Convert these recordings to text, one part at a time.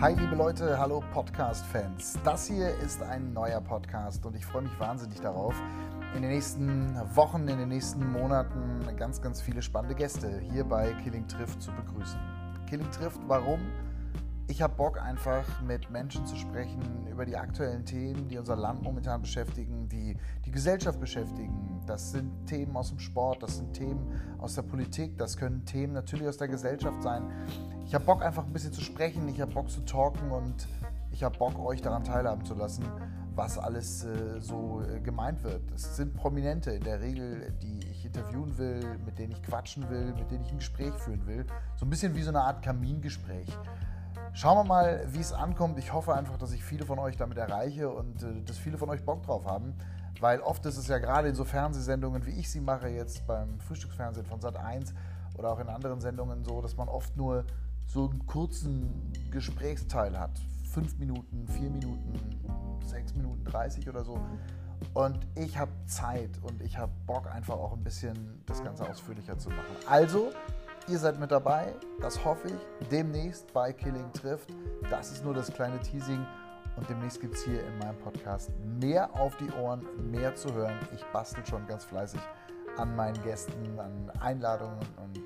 Hi liebe Leute, hallo Podcast-Fans. Das hier ist ein neuer Podcast und ich freue mich wahnsinnig darauf, in den nächsten Wochen, in den nächsten Monaten ganz, ganz viele spannende Gäste hier bei Killing Trifft zu begrüßen. Killing Trifft, warum? Ich habe Bock einfach mit Menschen zu sprechen über die aktuellen Themen, die unser Land momentan beschäftigen, die die Gesellschaft beschäftigen. Das sind Themen aus dem Sport, das sind Themen aus der Politik, das können Themen natürlich aus der Gesellschaft sein. Ich habe Bock einfach ein bisschen zu sprechen, ich habe Bock zu talken und ich habe Bock euch daran teilhaben zu lassen, was alles äh, so äh, gemeint wird. Es sind Prominente in der Regel, die ich interviewen will, mit denen ich quatschen will, mit denen ich ein Gespräch führen will. So ein bisschen wie so eine Art Kamingespräch. Schauen wir mal, wie es ankommt. Ich hoffe einfach, dass ich viele von euch damit erreiche und äh, dass viele von euch Bock drauf haben. Weil oft ist es ja gerade in so Fernsehsendungen, wie ich sie mache, jetzt beim Frühstücksfernsehen von Sat 1 oder auch in anderen Sendungen so, dass man oft nur so einen kurzen Gesprächsteil hat. Fünf Minuten, vier Minuten, sechs Minuten, 30 oder so. Und ich habe Zeit und ich habe Bock, einfach auch ein bisschen das Ganze ausführlicher zu machen. Also Ihr seid mit dabei, das hoffe ich. Demnächst bei Killing trifft. Das ist nur das kleine Teasing. Und demnächst gibt es hier in meinem Podcast mehr auf die Ohren, mehr zu hören. Ich bastel schon ganz fleißig an meinen Gästen, an Einladungen und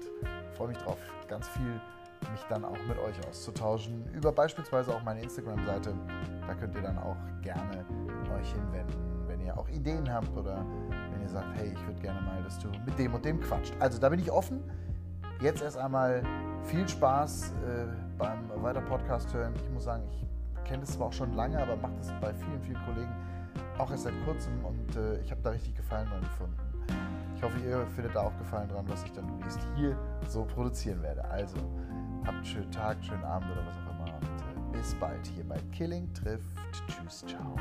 freue mich drauf, ganz viel mich dann auch mit euch auszutauschen. Über beispielsweise auch meine Instagram-Seite. Da könnt ihr dann auch gerne euch hinwenden, wenn ihr auch Ideen habt oder wenn ihr sagt, hey, ich würde gerne mal, dass du mit dem und dem quatscht. Also da bin ich offen. Jetzt erst einmal viel Spaß äh, beim weiter Podcast hören. Ich muss sagen, ich kenne das zwar auch schon lange, aber mache das bei vielen, vielen Kollegen auch erst seit kurzem und äh, ich habe da richtig Gefallen dran gefunden. Ich hoffe, ihr findet da auch Gefallen dran, was ich dann demnächst hier so produzieren werde. Also, habt einen schönen Tag, schönen Abend oder was auch immer und äh, bis bald hier bei Killing trifft. Tschüss, ciao.